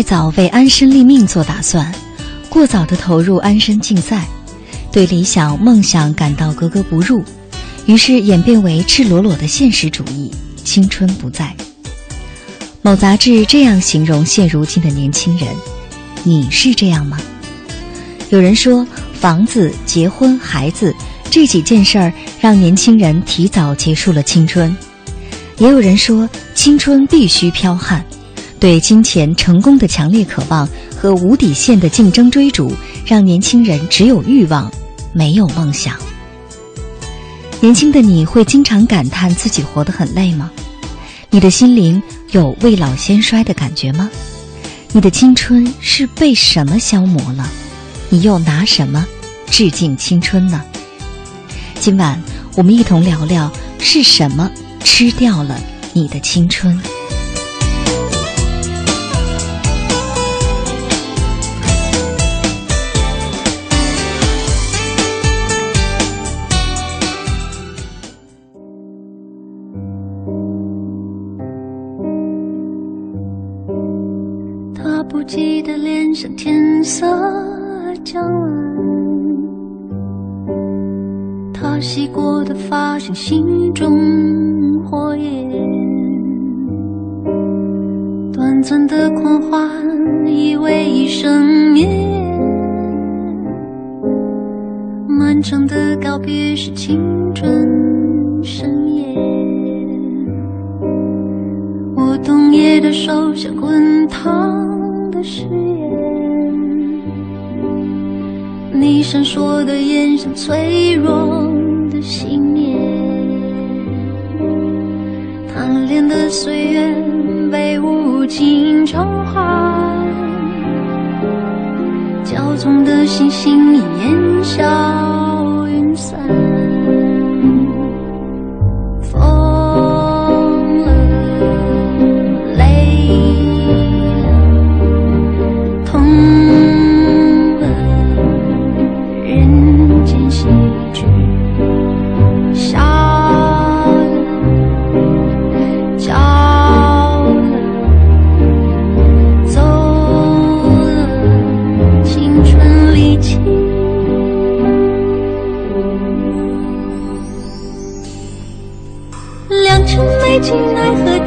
太早为安身立命做打算，过早的投入安身竞赛，对理想梦想感到格格不入，于是演变为赤裸裸的现实主义，青春不在。某杂志这样形容现如今的年轻人，你是这样吗？有人说，房子、结婚、孩子这几件事儿让年轻人提早结束了青春，也有人说，青春必须剽悍。对金钱、成功的强烈渴望和无底线的竞争追逐，让年轻人只有欲望，没有梦想。年轻的你会经常感叹自己活得很累吗？你的心灵有未老先衰的感觉吗？你的青春是被什么消磨了？你又拿什么致敬青春呢？今晚我们一同聊聊是什么吃掉了你的青春。像天色将暗，他洗过的发像，心中火焰，短暂的狂欢以为一生眠，漫长的告别是青春盛宴，我冬夜的手像滚烫的。誓言，你闪烁的眼像脆弱的信念，贪恋的岁月被无情偿还，骄纵的星星烟消云散。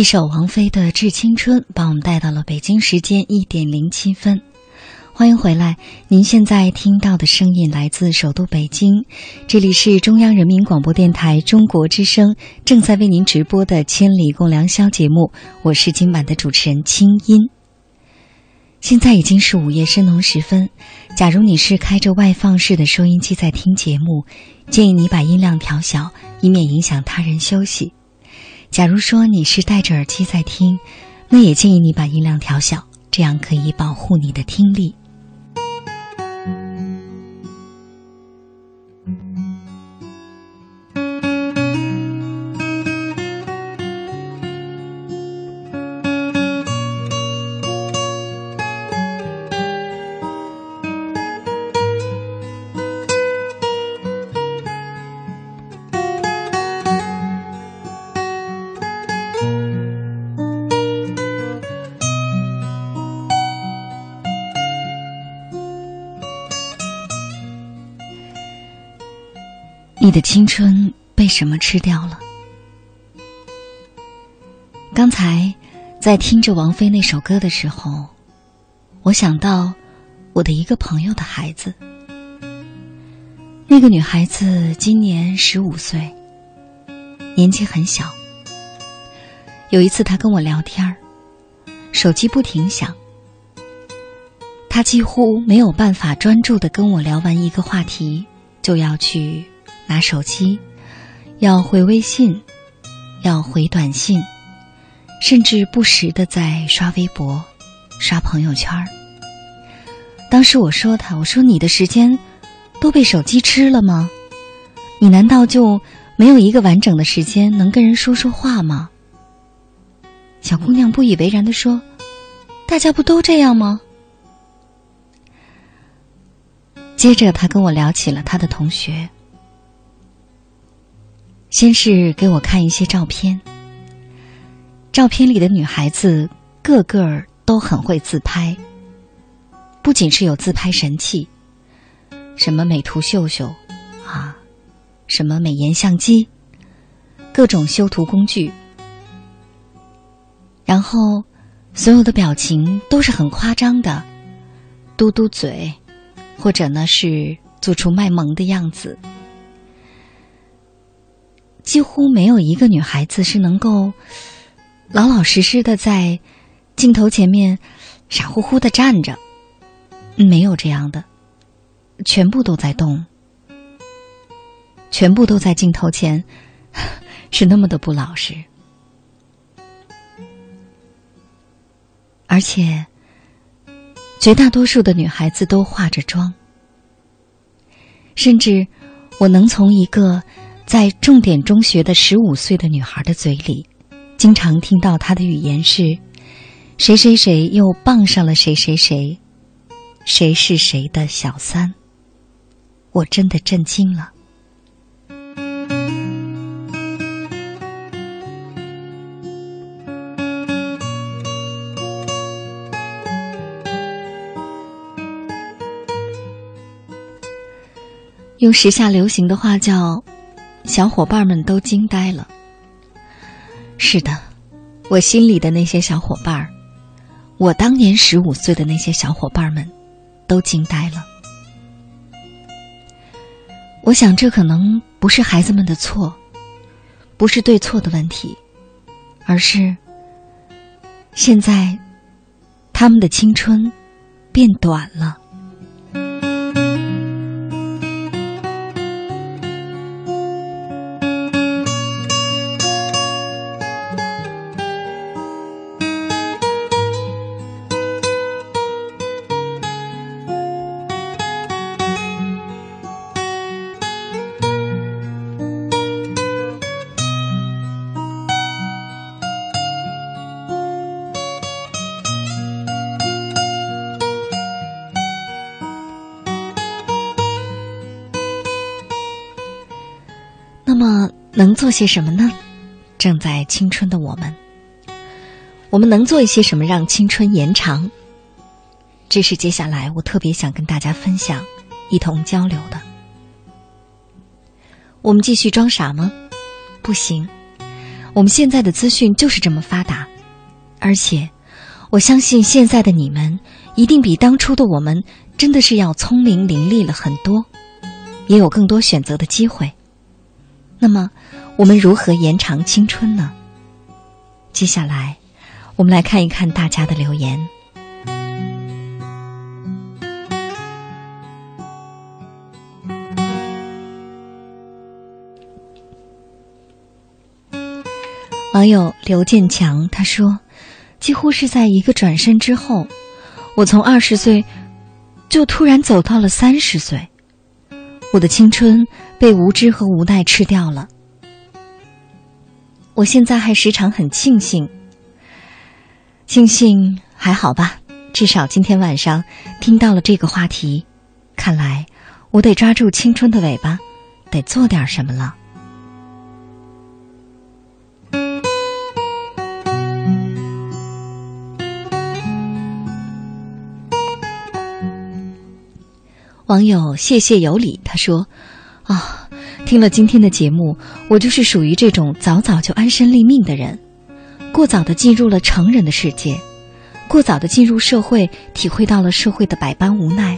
一首王菲的《致青春》，把我们带到了北京时间一点零七分。欢迎回来，您现在听到的声音来自首都北京，这里是中央人民广播电台中国之声正在为您直播的《千里共良宵》节目，我是今晚的主持人清音。现在已经是午夜深浓时分，假如你是开着外放式的收音机在听节目，建议你把音量调小，以免影响他人休息。假如说你是戴着耳机在听，那也建议你把音量调小，这样可以保护你的听力。你的青春被什么吃掉了？刚才在听着王菲那首歌的时候，我想到我的一个朋友的孩子。那个女孩子今年十五岁，年纪很小。有一次她跟我聊天儿，手机不停响，她几乎没有办法专注的跟我聊完一个话题，就要去。拿手机，要回微信，要回短信，甚至不时的在刷微博、刷朋友圈当时我说他，我说你的时间都被手机吃了吗？你难道就没有一个完整的时间能跟人说说话吗？小姑娘不以为然的说：“大家不都这样吗？”接着，他跟我聊起了他的同学。先是给我看一些照片，照片里的女孩子个个都很会自拍，不仅是有自拍神器，什么美图秀秀啊，什么美颜相机，各种修图工具，然后所有的表情都是很夸张的，嘟嘟嘴，或者呢是做出卖萌的样子。几乎没有一个女孩子是能够老老实实的在镜头前面傻乎乎的站着，没有这样的，全部都在动，全部都在镜头前，是那么的不老实，而且绝大多数的女孩子都化着妆，甚至我能从一个。在重点中学的十五岁的女孩的嘴里，经常听到她的语言是：“谁谁谁又傍上了谁谁谁，谁是谁的小三。”我真的震惊了。用时下流行的话叫。小伙伴们都惊呆了。是的，我心里的那些小伙伴儿，我当年十五岁的那些小伙伴们，都惊呆了。我想，这可能不是孩子们的错，不是对错的问题，而是现在他们的青春变短了。么能做些什么呢？正在青春的我们，我们能做一些什么让青春延长？这是接下来我特别想跟大家分享、一同交流的。我们继续装傻吗？不行，我们现在的资讯就是这么发达，而且，我相信现在的你们一定比当初的我们真的是要聪明伶俐了很多，也有更多选择的机会。那么，我们如何延长青春呢？接下来，我们来看一看大家的留言。网友刘建强他说：“几乎是在一个转身之后，我从二十岁就突然走到了三十岁，我的青春被无知和无奈吃掉了。我现在还时常很庆幸，庆幸还好吧，至少今天晚上听到了这个话题，看来我得抓住青春的尾巴，得做点什么了。”网友谢谢有礼他说：“啊，听了今天的节目，我就是属于这种早早就安身立命的人，过早的进入了成人的世界，过早的进入社会，体会到了社会的百般无奈。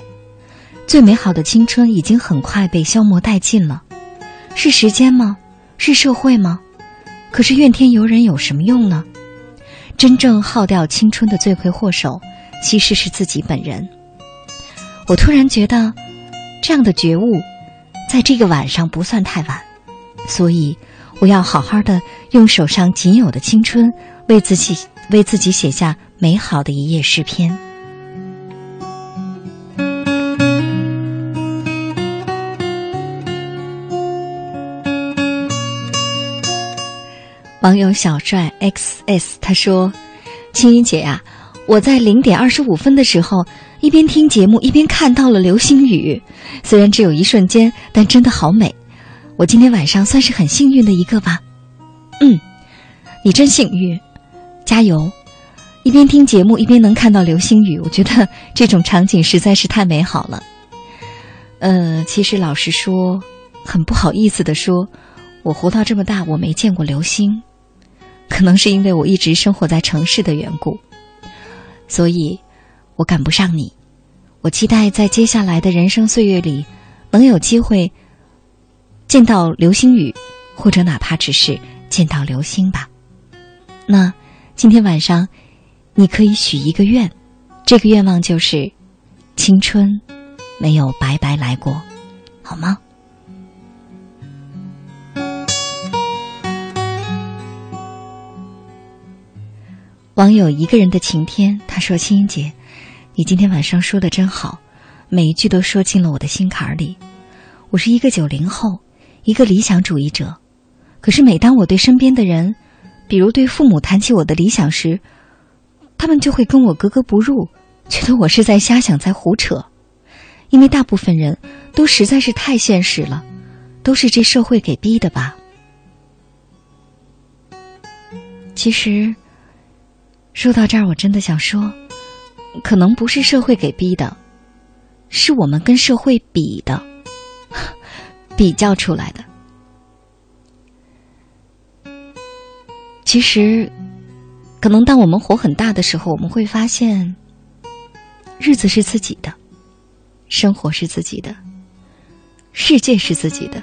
最美好的青春已经很快被消磨殆尽了，是时间吗？是社会吗？可是怨天尤人有什么用呢？真正耗掉青春的罪魁祸首，其实是自己本人。我突然觉得。”这样的觉悟，在这个晚上不算太晚，所以我要好好的用手上仅有的青春，为自己为自己写下美好的一页诗篇。网友小帅 xs 他说：“青音姐呀，我在零点二十五分的时候。”一边听节目，一边看到了流星雨，虽然只有一瞬间，但真的好美。我今天晚上算是很幸运的一个吧。嗯，你真幸运，加油！一边听节目，一边能看到流星雨，我觉得这种场景实在是太美好了。呃，其实老实说，很不好意思的说，我活到这么大，我没见过流星，可能是因为我一直生活在城市的缘故，所以。我赶不上你，我期待在接下来的人生岁月里，能有机会见到流星雨，或者哪怕只是见到流星吧。那今天晚上，你可以许一个愿，这个愿望就是青春没有白白来过，好吗？网友一个人的晴天，他说：“青音姐。”你今天晚上说的真好，每一句都说进了我的心坎里。我是一个九零后，一个理想主义者。可是每当我对身边的人，比如对父母谈起我的理想时，他们就会跟我格格不入，觉得我是在瞎想，在胡扯。因为大部分人都实在是太现实了，都是这社会给逼的吧。其实，说到这儿，我真的想说。可能不是社会给逼的，是我们跟社会比的，比较出来的。其实，可能当我们火很大的时候，我们会发现，日子是自己的，生活是自己的，世界是自己的，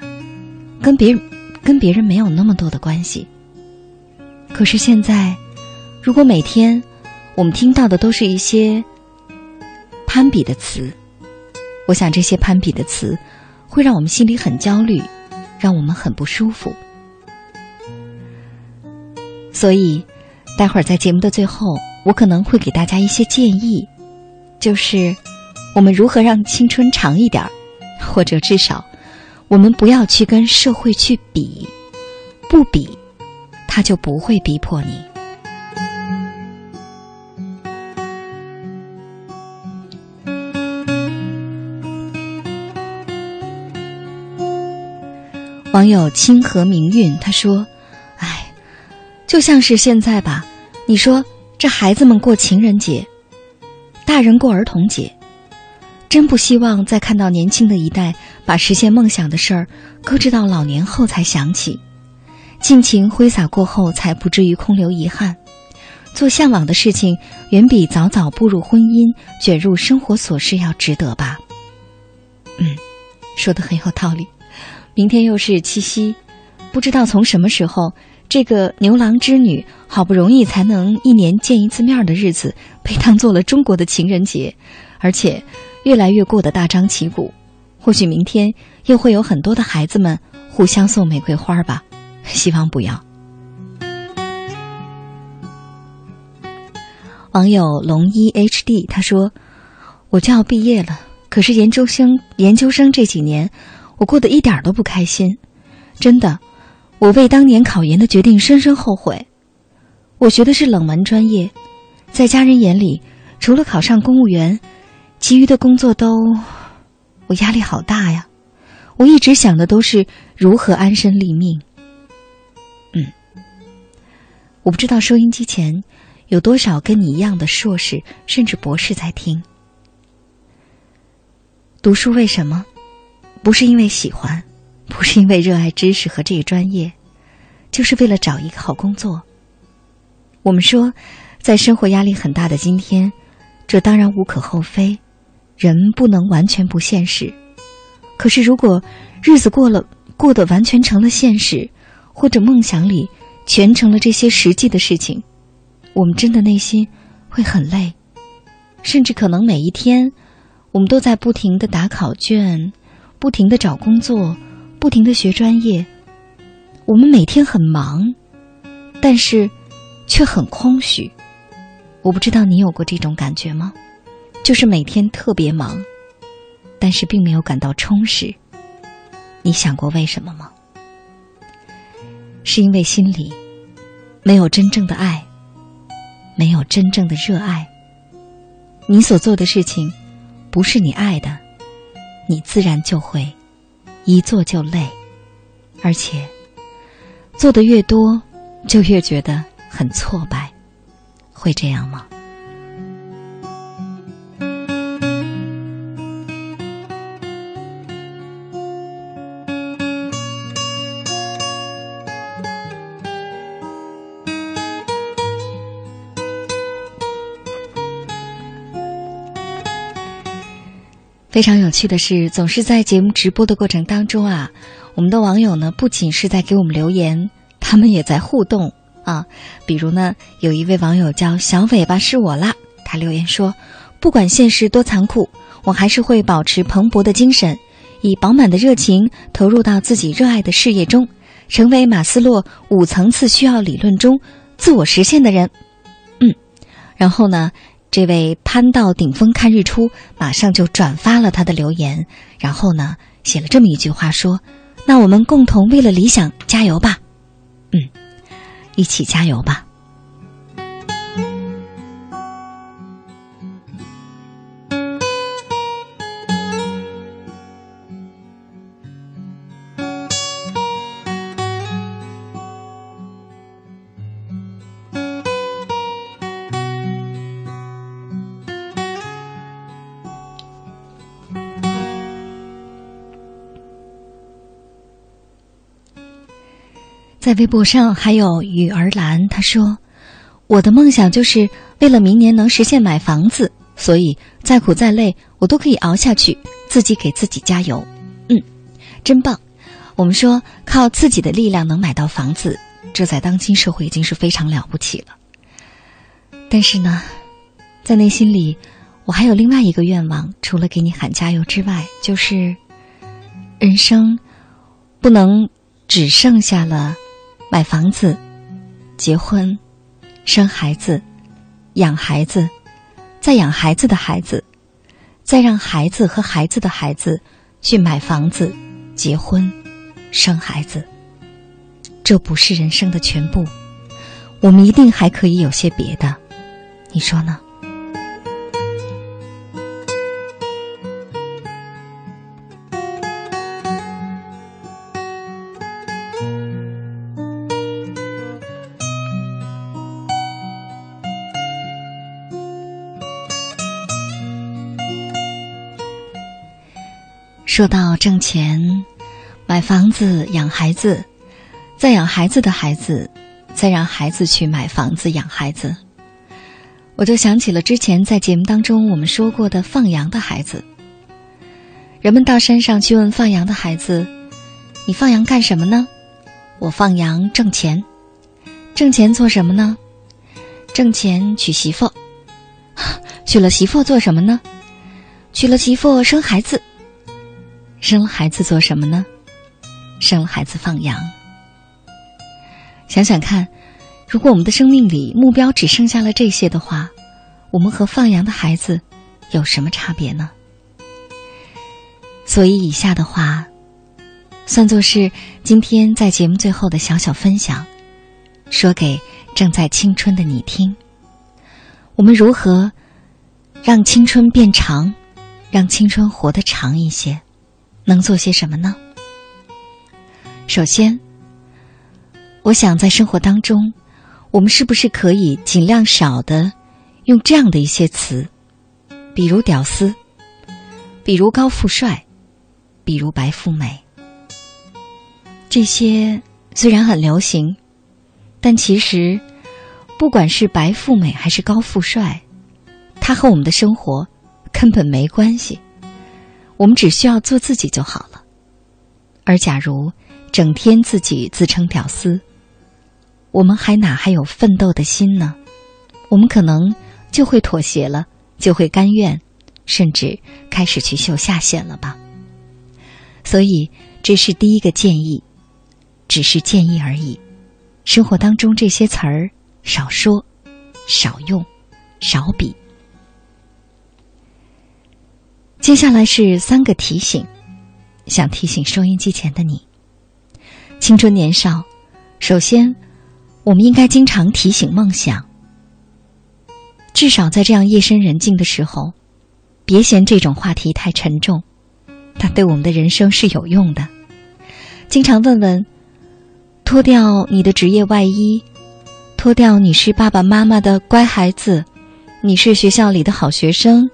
跟别人跟别人没有那么多的关系。可是现在，如果每天。我们听到的都是一些攀比的词，我想这些攀比的词会让我们心里很焦虑，让我们很不舒服。所以，待会儿在节目的最后，我可能会给大家一些建议，就是我们如何让青春长一点儿，或者至少我们不要去跟社会去比，不比，他就不会逼迫你。网友清河明运他说：“哎，就像是现在吧，你说这孩子们过情人节，大人过儿童节，真不希望再看到年轻的一代把实现梦想的事儿搁置到老年后才想起。尽情挥洒过后，才不至于空留遗憾。做向往的事情，远比早早步入婚姻、卷入生活琐事要值得吧。嗯，说的很有道理。明天又是七夕，不知道从什么时候，这个牛郎织女好不容易才能一年见一次面的日子，被当做了中国的情人节，而且越来越过得大张旗鼓。或许明天又会有很多的孩子们互相送玫瑰花吧，希望不要。网友龙一 HD 他说：“我就要毕业了，可是研究生研究生这几年，我过得一点都不开心。真的，我为当年考研的决定深深后悔。我学的是冷门专业，在家人眼里，除了考上公务员，其余的工作都……我压力好大呀！我一直想的都是如何安身立命。嗯，我不知道收音机前。”有多少跟你一样的硕士甚至博士在听？读书为什么？不是因为喜欢，不是因为热爱知识和这个专业，就是为了找一个好工作。我们说，在生活压力很大的今天，这当然无可厚非，人不能完全不现实。可是，如果日子过了，过得完全成了现实，或者梦想里全成了这些实际的事情。我们真的内心会很累，甚至可能每一天，我们都在不停的打考卷，不停的找工作，不停的学专业。我们每天很忙，但是却很空虚。我不知道你有过这种感觉吗？就是每天特别忙，但是并没有感到充实。你想过为什么吗？是因为心里没有真正的爱。没有真正的热爱，你所做的事情不是你爱的，你自然就会一做就累，而且做的越多，就越觉得很挫败，会这样吗？非常有趣的是，总是在节目直播的过程当中啊，我们的网友呢不仅是在给我们留言，他们也在互动啊。比如呢，有一位网友叫小尾巴是我啦，他留言说：“不管现实多残酷，我还是会保持蓬勃的精神，以饱满的热情投入到自己热爱的事业中，成为马斯洛五层次需要理论中自我实现的人。”嗯，然后呢？这位攀到顶峰看日出，马上就转发了他的留言，然后呢，写了这么一句话说：“那我们共同为了理想加油吧，嗯，一起加油吧。”在微博上还有雨儿兰，他说：“我的梦想就是为了明年能实现买房子，所以再苦再累我都可以熬下去，自己给自己加油。”嗯，真棒。我们说靠自己的力量能买到房子，这在当今社会已经是非常了不起了。但是呢，在内心里，我还有另外一个愿望，除了给你喊加油之外，就是人生不能只剩下了。买房子、结婚、生孩子、养孩子，再养孩子的孩子，再让孩子和孩子的孩子去买房子、结婚、生孩子。这不是人生的全部，我们一定还可以有些别的，你说呢？说到挣钱、买房子、养孩子，再养孩子的孩子，再让孩子去买房子养孩子，我就想起了之前在节目当中我们说过的放羊的孩子。人们到山上去问放羊的孩子：“你放羊干什么呢？”“我放羊挣钱。”“挣钱做什么呢？”“挣钱娶媳妇。”“娶了媳妇做什么呢？”“娶了媳妇生孩子。”“生了孩子做什么呢？”“生了孩子放羊。”想想看，如果我们的生命里目标只剩下了这些的话，我们和放羊的孩子有什么差别呢？所以，以下的话，算作是今天在节目最后的小小分享，说给正在青春的你听。我们如何让青春变长，让青春活得长一些？能做些什么呢？首先，我想在生活当中，我们是不是可以尽量少的用这样的一些词，比如“屌丝”，比如“高富帅”。比如白富美，这些虽然很流行，但其实，不管是白富美还是高富帅，他和我们的生活根本没关系。我们只需要做自己就好了。而假如整天自己自称屌丝，我们还哪还有奋斗的心呢？我们可能就会妥协了，就会甘愿，甚至开始去秀下限了吧。所以，这是第一个建议，只是建议而已。生活当中这些词儿少说、少用、少比。接下来是三个提醒，想提醒收音机前的你：青春年少，首先，我们应该经常提醒梦想。至少在这样夜深人静的时候，别嫌这种话题太沉重。它对我们的人生是有用的。经常问问：脱掉你的职业外衣，脱掉你是爸爸妈妈的乖孩子，你是学校里的好学生，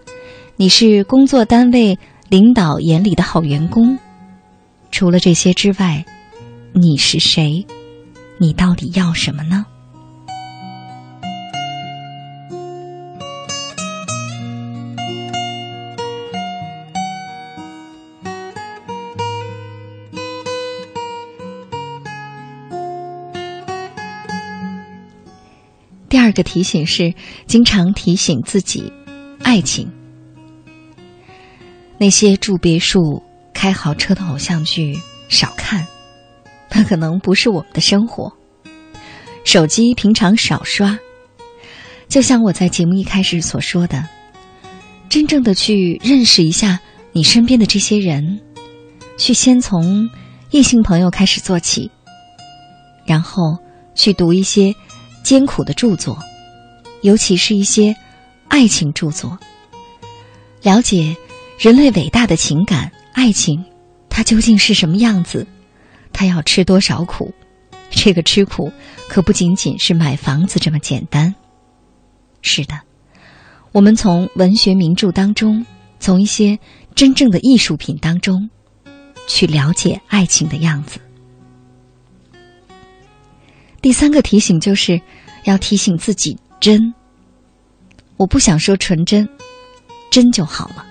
你是工作单位领导眼里的好员工。除了这些之外，你是谁？你到底要什么呢？第二个提醒是，经常提醒自己，爱情。那些住别墅、开豪车的偶像剧少看，它可能不是我们的生活。手机平常少刷，就像我在节目一开始所说的，真正的去认识一下你身边的这些人，去先从异性朋友开始做起，然后去读一些。艰苦的著作，尤其是一些爱情著作。了解人类伟大的情感，爱情，它究竟是什么样子？它要吃多少苦？这个吃苦可不仅仅是买房子这么简单。是的，我们从文学名著当中，从一些真正的艺术品当中，去了解爱情的样子。第三个提醒就是，要提醒自己真。我不想说纯真，真就好了。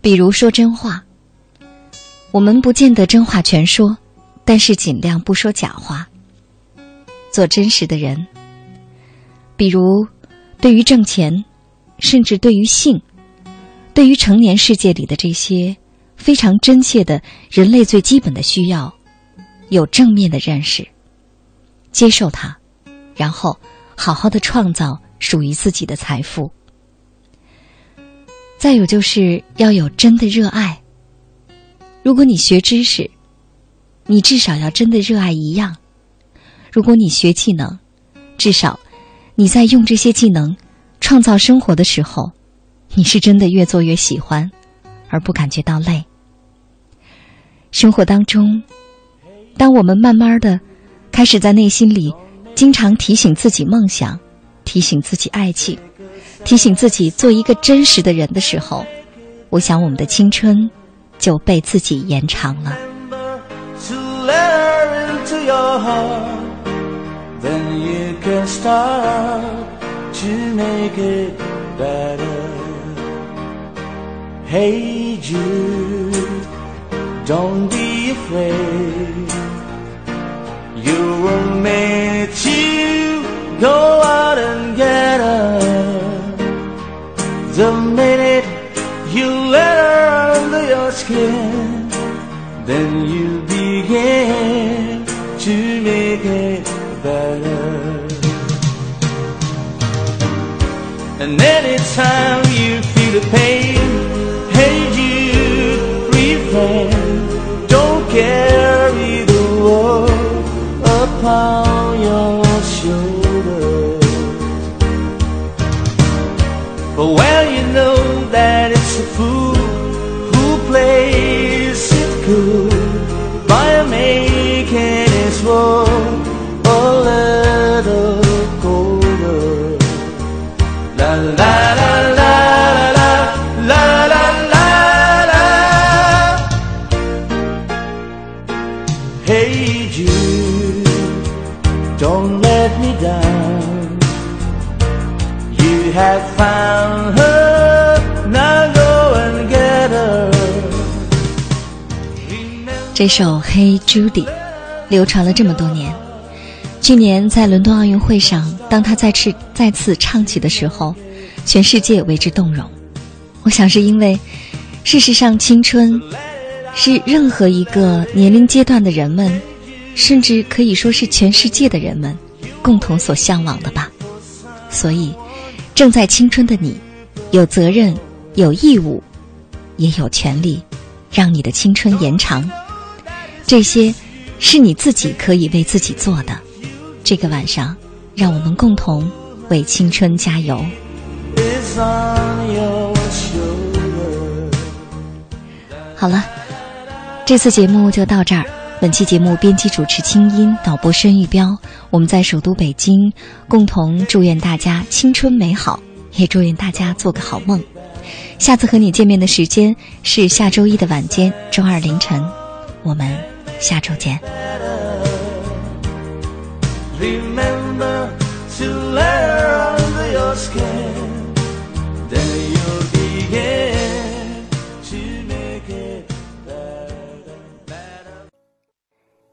比如说真话，我们不见得真话全说，但是尽量不说假话，做真实的人。比如，对于挣钱，甚至对于性，对于成年世界里的这些非常真切的人类最基本的需要，有正面的认识。接受它，然后好好的创造属于自己的财富。再有就是要有真的热爱。如果你学知识，你至少要真的热爱一样；如果你学技能，至少你在用这些技能创造生活的时候，你是真的越做越喜欢，而不感觉到累。生活当中，当我们慢慢的。开始在内心里经常提醒自己梦想，提醒自己爱情，提醒自己做一个真实的人的时候，我想我们的青春就被自己延长了。You were made to go out and get her. The minute you let her under your skin, then you begin to make it better. And anytime you feel the pain, hey you refrain. Have found her, now go and get her. 这首《Hey Judy》流传了这么多年。去年在伦敦奥运会上，当他再次再次唱起的时候，全世界为之动容。我想是因为，事实上，青春是任何一个年龄阶段的人们，甚至可以说是全世界的人们，共同所向往的吧。所以，正在青春的你，有责任、有义务，也有权利，让你的青春延长。这些，是你自己可以为自己做的。这个晚上，让我们共同为青春加油。好了，这次节目就到这儿。本期节目编辑主持清音，导播申玉彪。我们在首都北京，共同祝愿大家青春美好，也祝愿大家做个好梦。下次和你见面的时间是下周一的晚间，周二凌晨。我们下周见。Remember to let her under your skin.